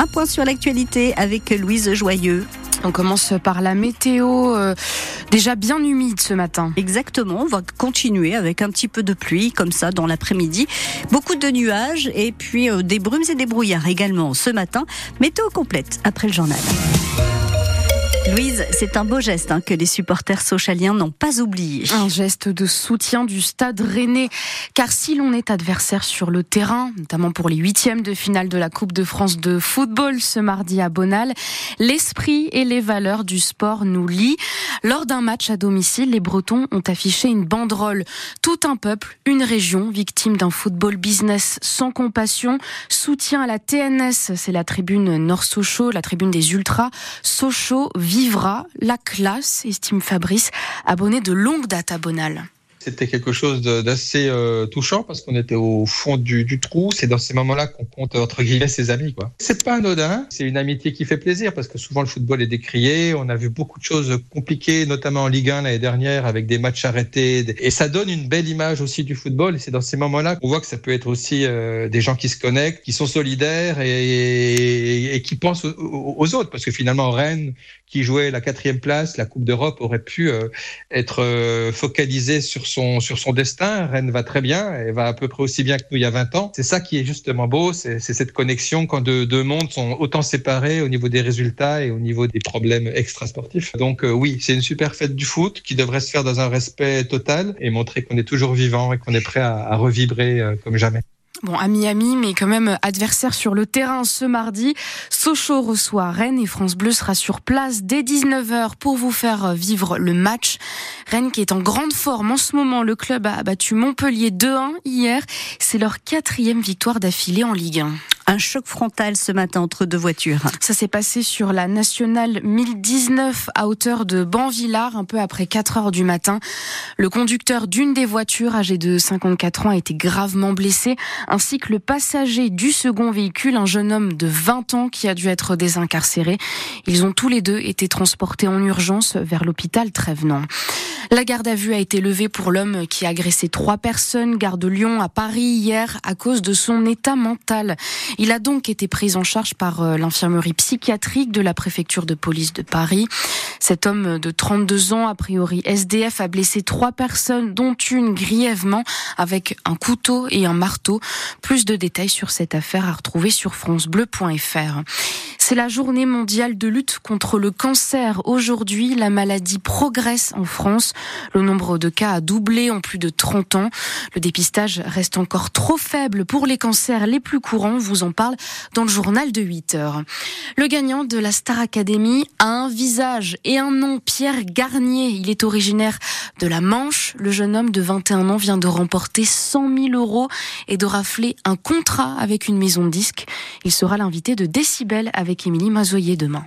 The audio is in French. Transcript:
Un point sur l'actualité avec Louise Joyeux. On commence par la météo, euh, déjà bien humide ce matin. Exactement, on va continuer avec un petit peu de pluie comme ça dans l'après-midi. Beaucoup de nuages et puis euh, des brumes et des brouillards également ce matin. Météo complète après le journal. Louise, c'est un beau geste hein, que les supporters socialiens n'ont pas oublié. Un geste de soutien du stade rennais. Car si l'on est adversaire sur le terrain, notamment pour les huitièmes de finale de la Coupe de France de football ce mardi à Bonal, l'esprit et les valeurs du sport nous lient. Lors d'un match à domicile, les Bretons ont affiché une banderole. Tout un peuple, une région victime d'un football business sans compassion. Soutien à la TNS, c'est la tribune Nord-Sochaux, la tribune des Ultras. Sochaux vivra la classe, estime Fabrice, abonné de longue date à Bonal. C'était quelque chose d'assez euh, touchant parce qu'on était au fond du, trou. C'est dans ces moments-là qu'on compte entre guillemets ses amis. quoi. C'est pas anodin. C'est une amitié qui fait plaisir parce que souvent le football est décrié. On a vu beaucoup de choses compliquées, notamment en Ligue 1 l'année dernière avec des matchs arrêtés. Et ça donne une belle image aussi du football. Et c'est dans ces moments-là qu'on voit que ça peut être aussi euh, des gens qui se connectent, qui sont solidaires et, qui pensent aux, autres. Parce que finalement Rennes, qui jouait la quatrième place, la Coupe d'Europe, aurait pu euh, être focalisée sur sur son destin. Rennes va très bien, elle va à peu près aussi bien que nous il y a 20 ans. C'est ça qui est justement beau, c'est cette connexion quand deux, mondes sont autant séparés au niveau des résultats et au niveau des problèmes extrasportifs. Donc euh, oui, c'est une super fête du foot qui devrait se faire dans un respect total et montrer qu'on est toujours vivant et qu'on est prêt à, à revibrer euh, comme jamais. Bon, ami-ami, mais quand même adversaire sur le terrain ce mardi. Sochaux reçoit Rennes et France Bleu sera sur place dès 19h pour vous faire vivre le match. Rennes qui est en grande forme en ce moment. Le club a battu Montpellier 2-1 hier. C'est leur quatrième victoire d'affilée en Ligue 1 un choc frontal ce matin entre deux voitures. Ça s'est passé sur la nationale 1019 à hauteur de Banvillard, un peu après 4 heures du matin. Le conducteur d'une des voitures, âgé de 54 ans, a été gravement blessé, ainsi que le passager du second véhicule, un jeune homme de 20 ans qui a dû être désincarcéré. Ils ont tous les deux été transportés en urgence vers l'hôpital Trévenant. La garde à vue a été levée pour l'homme qui a agressé trois personnes, gare de Lyon à Paris hier, à cause de son état mental. Il a donc été pris en charge par euh, l'infirmerie psychiatrique de la préfecture de police de Paris. Cet homme de 32 ans, a priori SDF, a blessé trois personnes, dont une grièvement, avec un couteau et un marteau. Plus de détails sur cette affaire à retrouver sur francebleu.fr. C'est la journée mondiale de lutte contre le cancer. Aujourd'hui, la maladie progresse en France. Le nombre de cas a doublé en plus de 30 ans. Le dépistage reste encore trop faible pour les cancers les plus courants. En parle dans le journal de 8 heures. Le gagnant de la Star Academy a un visage et un nom, Pierre Garnier. Il est originaire de la Manche. Le jeune homme de 21 ans vient de remporter 100 000 euros et de rafler un contrat avec une maison de disques. Il sera l'invité de Décibel avec Émilie Mazoyer demain.